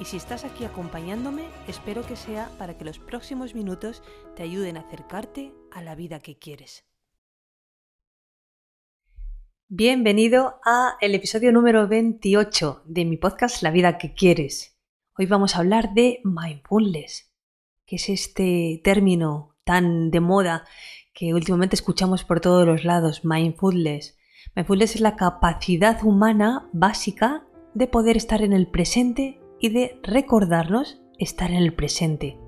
y si estás aquí acompañándome, espero que sea para que los próximos minutos te ayuden a acercarte a la vida que quieres. Bienvenido a el episodio número 28 de mi podcast La vida que quieres. Hoy vamos a hablar de mindfulness, que es este término tan de moda que últimamente escuchamos por todos los lados, mindfulness. Mindfulness es la capacidad humana básica de poder estar en el presente y de recordarnos estar en el presente.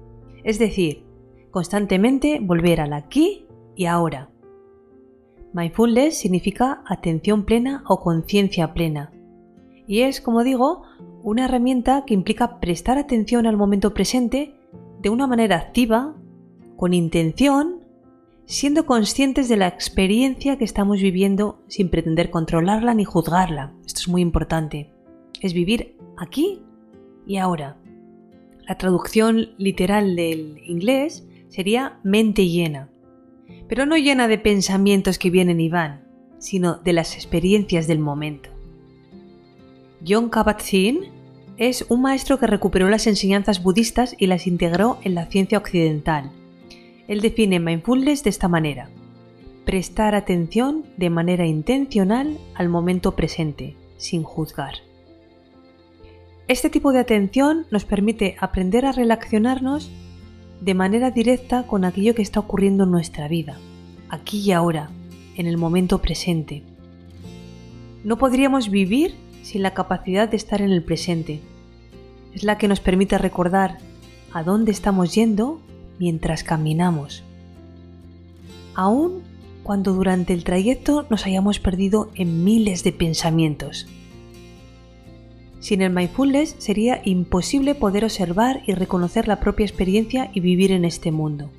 Es decir, constantemente volver al aquí y ahora. Mindfulness significa atención plena o conciencia plena. Y es, como digo, una herramienta que implica prestar atención al momento presente de una manera activa, con intención, siendo conscientes de la experiencia que estamos viviendo sin pretender controlarla ni juzgarla. Esto es muy importante. Es vivir aquí y ahora. La traducción literal del inglés sería mente llena, pero no llena de pensamientos que vienen y van, sino de las experiencias del momento. John Kabat-Zinn es un maestro que recuperó las enseñanzas budistas y las integró en la ciencia occidental. Él define mindfulness de esta manera: prestar atención de manera intencional al momento presente, sin juzgar. Este tipo de atención nos permite aprender a relacionarnos de manera directa con aquello que está ocurriendo en nuestra vida, aquí y ahora, en el momento presente. No podríamos vivir sin la capacidad de estar en el presente. Es la que nos permite recordar a dónde estamos yendo mientras caminamos. Aún cuando durante el trayecto nos hayamos perdido en miles de pensamientos. Sin el mindfulness sería imposible poder observar y reconocer la propia experiencia y vivir en este mundo.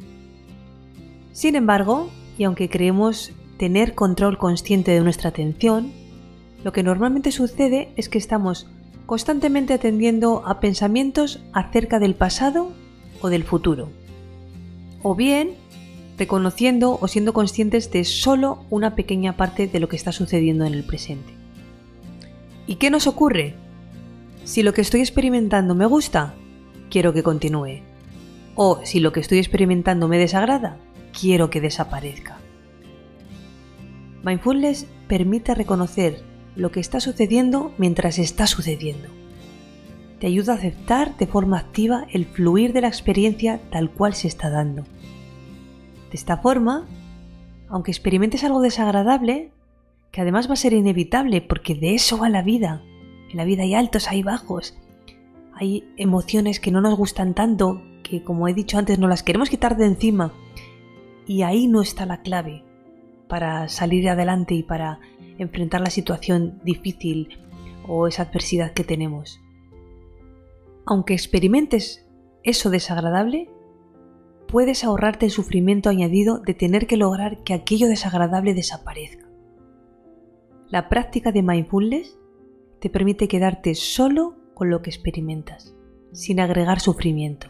Sin embargo, y aunque creemos tener control consciente de nuestra atención, lo que normalmente sucede es que estamos constantemente atendiendo a pensamientos acerca del pasado o del futuro. O bien, reconociendo o siendo conscientes de solo una pequeña parte de lo que está sucediendo en el presente. ¿Y qué nos ocurre? Si lo que estoy experimentando me gusta, quiero que continúe. O si lo que estoy experimentando me desagrada, quiero que desaparezca. Mindfulness permite reconocer lo que está sucediendo mientras está sucediendo. Te ayuda a aceptar de forma activa el fluir de la experiencia tal cual se está dando. De esta forma, aunque experimentes algo desagradable, que además va a ser inevitable porque de eso va la vida, en la vida hay altos, hay bajos, hay emociones que no nos gustan tanto, que como he dicho antes, no las queremos quitar de encima. Y ahí no está la clave para salir adelante y para enfrentar la situación difícil o esa adversidad que tenemos. Aunque experimentes eso desagradable, puedes ahorrarte el sufrimiento añadido de tener que lograr que aquello desagradable desaparezca. La práctica de mindfulness te permite quedarte solo con lo que experimentas, sin agregar sufrimiento.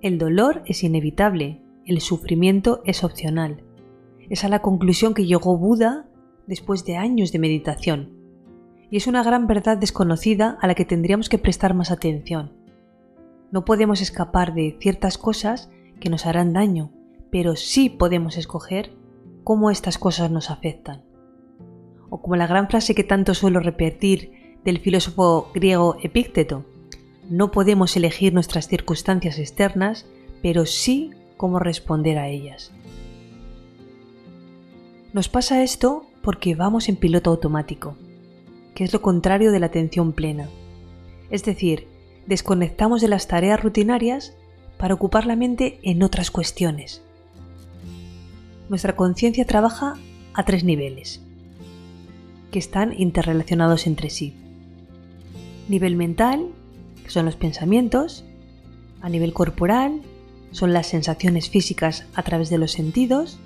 El dolor es inevitable, el sufrimiento es opcional. Es a la conclusión que llegó Buda después de años de meditación. Y es una gran verdad desconocida a la que tendríamos que prestar más atención. No podemos escapar de ciertas cosas que nos harán daño, pero sí podemos escoger cómo estas cosas nos afectan o como la gran frase que tanto suelo repetir del filósofo griego Epícteto, no podemos elegir nuestras circunstancias externas, pero sí cómo responder a ellas. Nos pasa esto porque vamos en piloto automático, que es lo contrario de la atención plena. Es decir, desconectamos de las tareas rutinarias para ocupar la mente en otras cuestiones. Nuestra conciencia trabaja a tres niveles que están interrelacionados entre sí. Nivel mental, que son los pensamientos, a nivel corporal, son las sensaciones físicas a través de los sentidos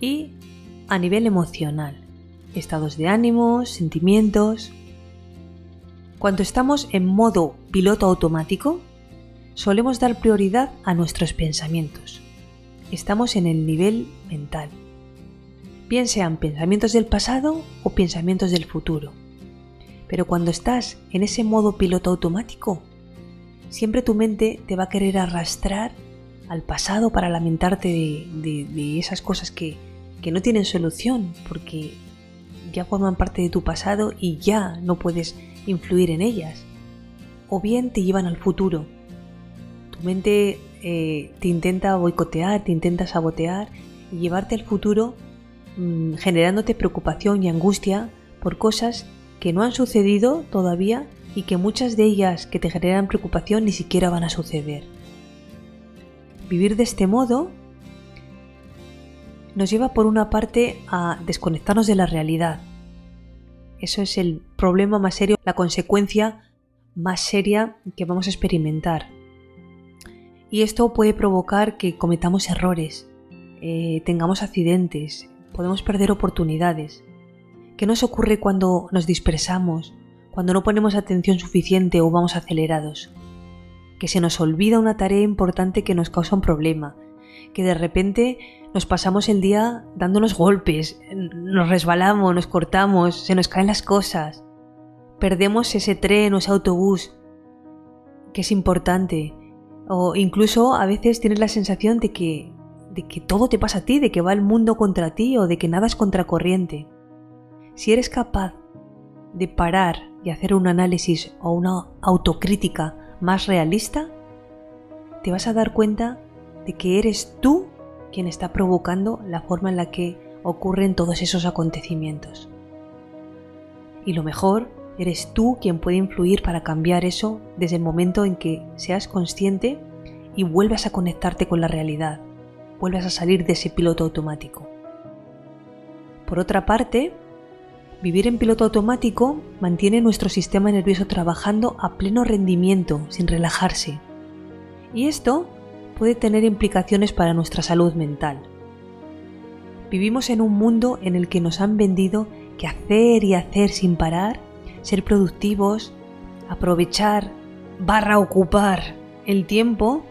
y a nivel emocional, estados de ánimo, sentimientos. Cuando estamos en modo piloto automático, solemos dar prioridad a nuestros pensamientos. Estamos en el nivel mental, bien sean pensamientos del pasado o pensamientos del futuro. Pero cuando estás en ese modo piloto automático, siempre tu mente te va a querer arrastrar al pasado para lamentarte de, esas cosas que, que no tienen solución, porque ya forman parte de tu pasado y ya no puedes influir en ellas. O bien te llevan al futuro. Tu mente eh, te intenta boicotear, te intenta sabotear y llevarte al futuro mm, generándote preocupación y angustia por cosas que no han sucedido todavía y que muchas de ellas que te generan preocupación ni siquiera van a suceder. Vivir de este modo nos lleva por una parte a desconectarnos de la realidad. Eso es el problema más serio, la consecuencia más seria que vamos a experimentar. Y esto puede provocar que cometamos errores, eh, tengamos accidentes, podemos perder oportunidades. ¿Qué nos ocurre cuando nos dispersamos, cuando no ponemos atención suficiente o vamos acelerados? que se nos olvida una tarea importante que nos causa un problema, que de repente nos pasamos el día dándonos golpes, nos resbalamos, nos cortamos, se nos caen las cosas, perdemos ese tren o ese autobús que es importante, o incluso a veces tienes la sensación de que, de que todo te pasa a ti, de que va el mundo contra ti o de que nada es contracorriente. Si eres capaz de parar y hacer un análisis o una autocrítica más realista, te vas a dar cuenta de que eres tú quien está provocando la forma en la que ocurren todos esos acontecimientos. Y lo mejor, eres tú quien puede influir para cambiar eso desde el momento en que seas consciente y vuelvas a conectarte con la realidad, vuelvas a salir de ese piloto automático. Por otra parte, Vivir en piloto automático mantiene nuestro sistema nervioso trabajando a pleno rendimiento, sin relajarse. Y esto puede tener implicaciones para nuestra salud mental. Vivimos en un mundo en el que nos han vendido que hacer y hacer sin parar, ser productivos, aprovechar, barra ocupar el tiempo,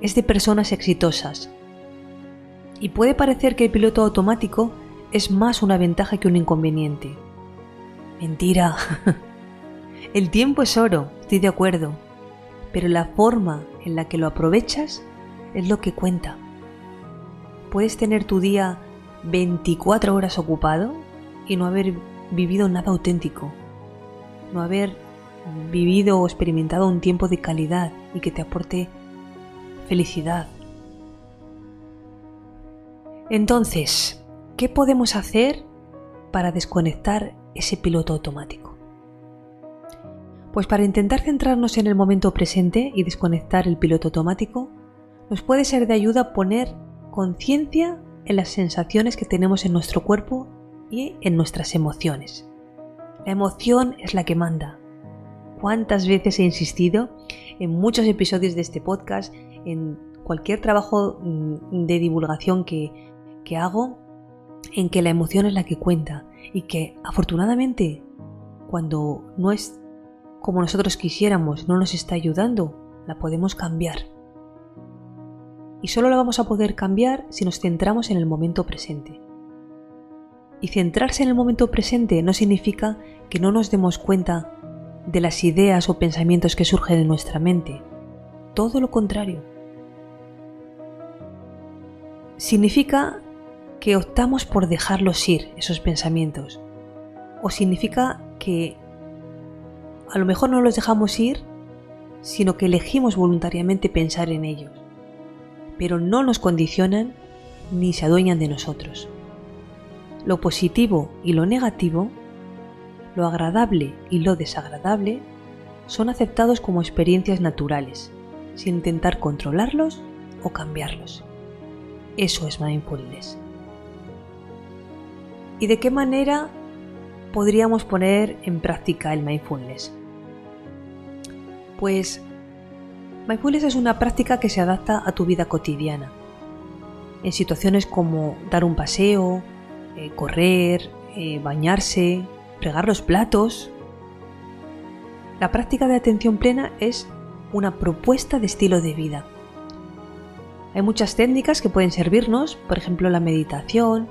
es de personas exitosas. Y puede parecer que el piloto automático es más una ventaja que un inconveniente. Mentira. El tiempo es oro, estoy de acuerdo, pero la forma en la que lo aprovechas es lo que cuenta. Puedes tener tu día 24 horas ocupado y no haber vivido nada auténtico, no haber vivido o experimentado un tiempo de calidad y que te aporte felicidad. Entonces, ¿Qué podemos hacer para desconectar ese piloto automático? Pues para intentar centrarnos en el momento presente y desconectar el piloto automático, nos puede ser de ayuda poner conciencia en las sensaciones que tenemos en nuestro cuerpo y en nuestras emociones. La emoción es la que manda. ¿Cuántas veces he insistido en muchos episodios de este podcast, en cualquier trabajo mm, de divulgación que, que hago, en que la emoción es la que cuenta y que afortunadamente cuando no es como nosotros quisiéramos, no nos está ayudando, la podemos cambiar. Y solo la vamos a poder cambiar si nos centramos en el momento presente. Y centrarse en el momento presente no significa que no nos demos cuenta de las ideas o pensamientos que surgen en nuestra mente. Todo lo contrario. Significa que optamos por dejarlos ir, esos pensamientos. O significa que a lo mejor no los dejamos ir, sino que elegimos voluntariamente pensar en ellos. Pero no nos condicionan ni se adueñan de nosotros. Lo positivo y lo negativo, lo agradable y lo desagradable, son aceptados como experiencias naturales, sin intentar controlarlos o cambiarlos. Eso es mindfulness. ¿Y de qué manera podríamos poner en práctica el mindfulness? Pues Mindfulness es una práctica que se adapta a tu vida cotidiana. En situaciones como dar un paseo, eh, correr, eh, bañarse, fregar los platos. La práctica de atención plena es una propuesta de estilo de vida. Hay muchas técnicas que pueden servirnos, por ejemplo la meditación,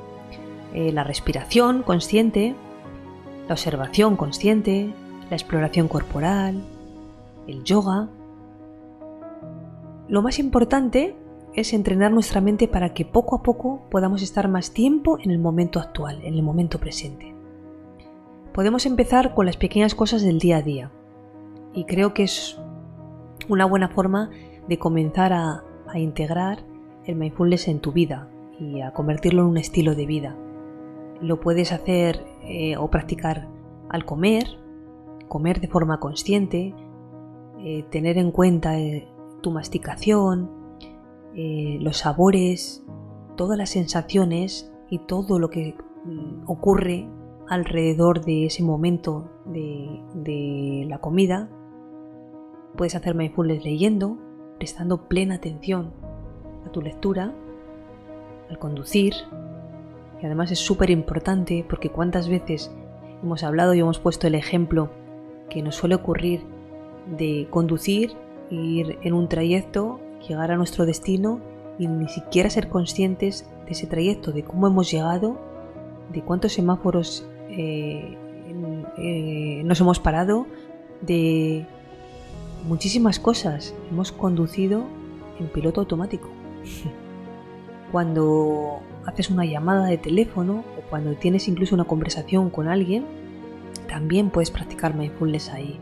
eh, la respiración consciente, la observación consciente, la exploración corporal, el yoga. Lo más importante es entrenar nuestra mente para que poco a poco podamos estar más tiempo en el momento actual, en el momento presente. Podemos empezar con las pequeñas cosas del día a día y creo que es una buena forma de comenzar a, integrar el mindfulness en tu vida y a convertirlo en un estilo de vida. Lo puedes hacer eh, o practicar al comer, comer de forma consciente, eh, tener en cuenta eh, tu masticación, los sabores, todas las sensaciones y todo lo que mm, ocurre alrededor de ese momento de la comida Puedes hacer mindfulness leyendo, prestando plena atención a tu lectura, al conducir. Y además es súper importante porque cuántas veces hemos hablado y hemos puesto el ejemplo que nos suele ocurrir de conducir, ir en un trayecto, llegar a nuestro destino y ni siquiera ser conscientes de ese trayecto, de cómo hemos llegado, de cuántos semáforos eh, eh, nos hemos parado, de muchísimas cosas. Hemos conducido en piloto automático. Cuando haces una llamada de teléfono o cuando tienes incluso una conversación con alguien, también puedes practicar mindfulness ahí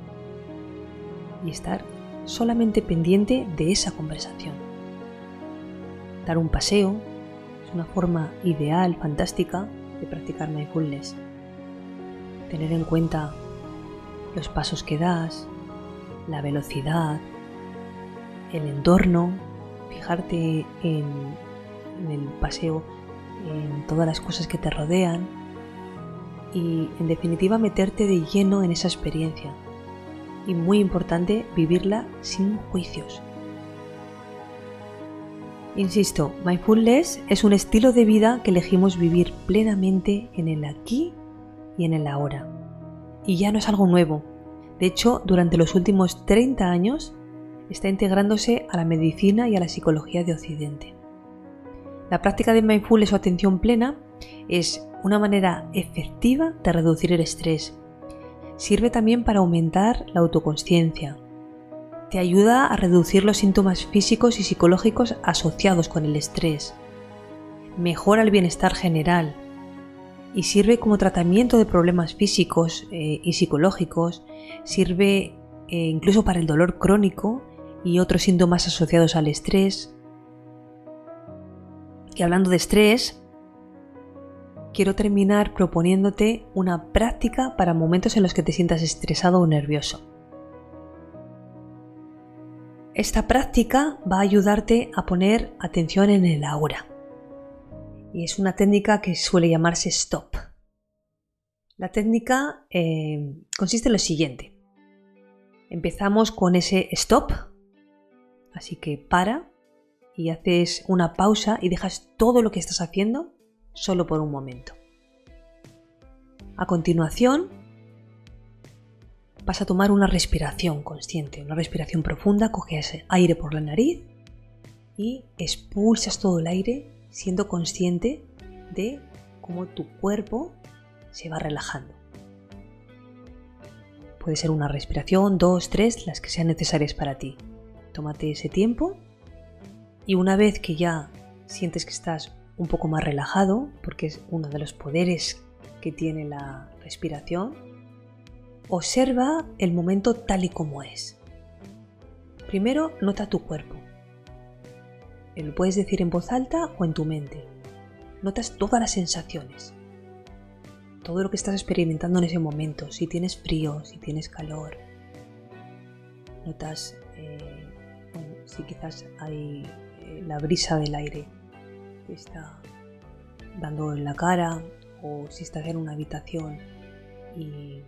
y estar solamente pendiente de esa conversación. Dar un paseo es una forma ideal, fantástica de practicar mindfulness. Tener en cuenta los pasos que das, la velocidad, el entorno, fijarte en, el paseo, en todas las cosas que te rodean y en definitiva meterte de lleno en esa experiencia. Y muy importante, vivirla sin juicios. Insisto, mindfulness es un estilo de vida que elegimos vivir plenamente en el aquí y en el ahora. Y ya no es algo nuevo, de hecho, durante los últimos 30 años está integrándose a la medicina y a la psicología de Occidente. La práctica de mindfulness o atención plena es una manera efectiva de reducir el estrés. Sirve también para aumentar la autoconsciencia. Te ayuda a reducir los síntomas físicos y psicológicos asociados con el estrés. Mejora el bienestar general, y sirve como tratamiento de problemas físicos eh, y psicológicos, sirve eh, incluso para el dolor crónico y otros síntomas asociados al estrés. Y hablando de estrés, quiero terminar proponiéndote una práctica para momentos en los que te sientas estresado o nervioso. Esta práctica va a ayudarte a poner atención en el ahora y es una técnica que suele llamarse stop. La técnica eh, consiste en lo siguiente. Empezamos con ese stop, así que para y haces una pausa y dejas todo lo que estás haciendo solo por un momento. A continuación, vas a tomar una respiración consciente, una respiración profunda, coges aire por la nariz y expulsas todo el aire siendo consciente de cómo tu cuerpo se va relajando. Puede ser una respiración, dos, tres, las que sean necesarias para ti. Tómate ese tiempo y una vez que ya sientes que estás un poco más relajado, porque es uno de los poderes que tiene la respiración, observa el momento tal y como es. Primero nota tu cuerpo. Lo puedes decir en voz alta o en tu mente. Notas todas las sensaciones. Todo lo que estás experimentando en ese momento. Si tienes frío, si tienes calor. Notas eh, si quizás hay la brisa del aire que está dando en la cara o si estás en una habitación y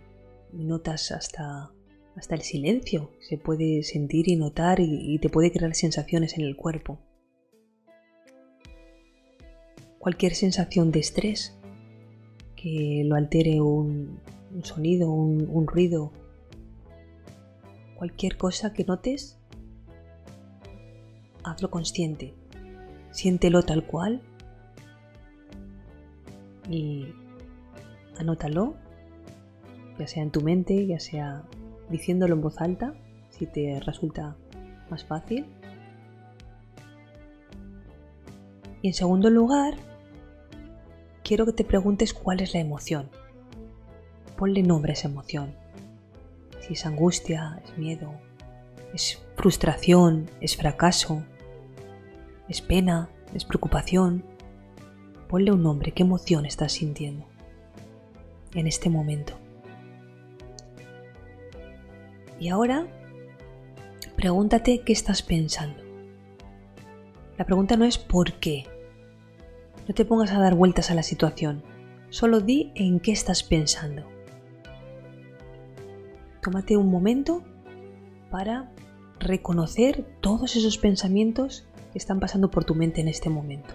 notas hasta hasta el silencio se puede sentir y notar y, te puede crear sensaciones en el cuerpo. Cualquier sensación de estrés que lo altere un, sonido, un ruido, cualquier cosa que notes, hazlo consciente, siéntelo tal cual y anótalo, ya sea en tu mente, ya sea diciéndolo en voz alta, si te resulta más fácil. Y en segundo lugar, quiero que te preguntes cuál es la emoción. Ponle nombre a esa emoción. Si es angustia, es miedo, es frustración, es fracaso, es pena, es preocupación. Ponle un nombre, qué emoción estás sintiendo en este momento. Y ahora, pregúntate qué estás pensando. La pregunta no es por qué. No te pongas a dar vueltas a la situación. Solo di en qué estás pensando. Tómate un momento para reconocer todos esos pensamientos que están pasando por tu mente en este momento.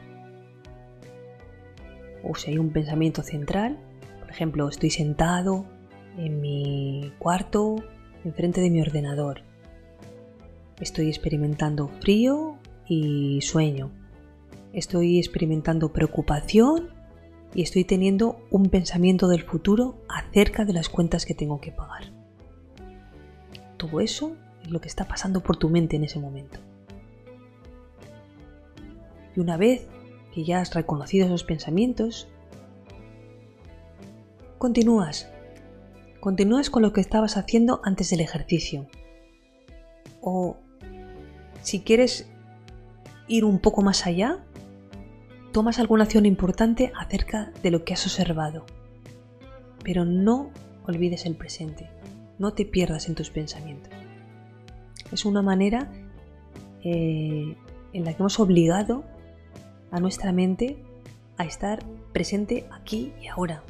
O si hay un pensamiento central, por ejemplo, estoy sentado en mi cuarto enfrente de mi ordenador. Estoy experimentando frío y sueño. Estoy experimentando preocupación y estoy teniendo un pensamiento del futuro acerca de las cuentas que tengo que pagar. Todo eso es lo que está pasando por tu mente en ese momento. Y una vez que ya has reconocido esos pensamientos, continúas continúas con lo que estabas haciendo antes del ejercicio. O si quieres ir un poco más allá, tomas alguna acción importante acerca de lo que has observado. Pero no olvides el presente, no te pierdas en tus pensamientos. Es una manera eh, en la que hemos obligado a nuestra mente a estar presente aquí y ahora,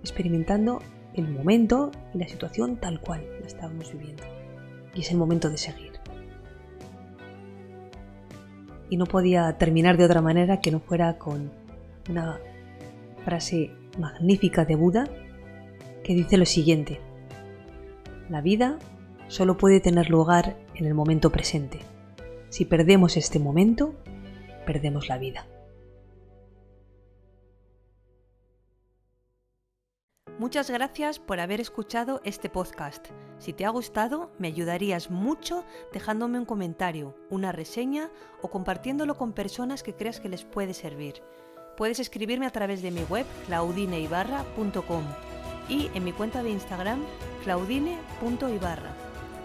experimentando el momento y la situación tal cual la estábamos viviendo. Y es el momento de seguir. Y no podía terminar de otra manera que no fuera con una frase magnífica de Buda que dice lo siguiente. La vida solo puede tener lugar en el momento presente. Si perdemos este momento, perdemos la vida. Muchas gracias por haber escuchado este podcast. Si te ha gustado, me ayudarías mucho dejándome un comentario, una reseña o compartiéndolo con personas que creas que les puede servir. Puedes escribirme a través de mi web claudineibarra.com y en mi cuenta de Instagram claudine.ibarra.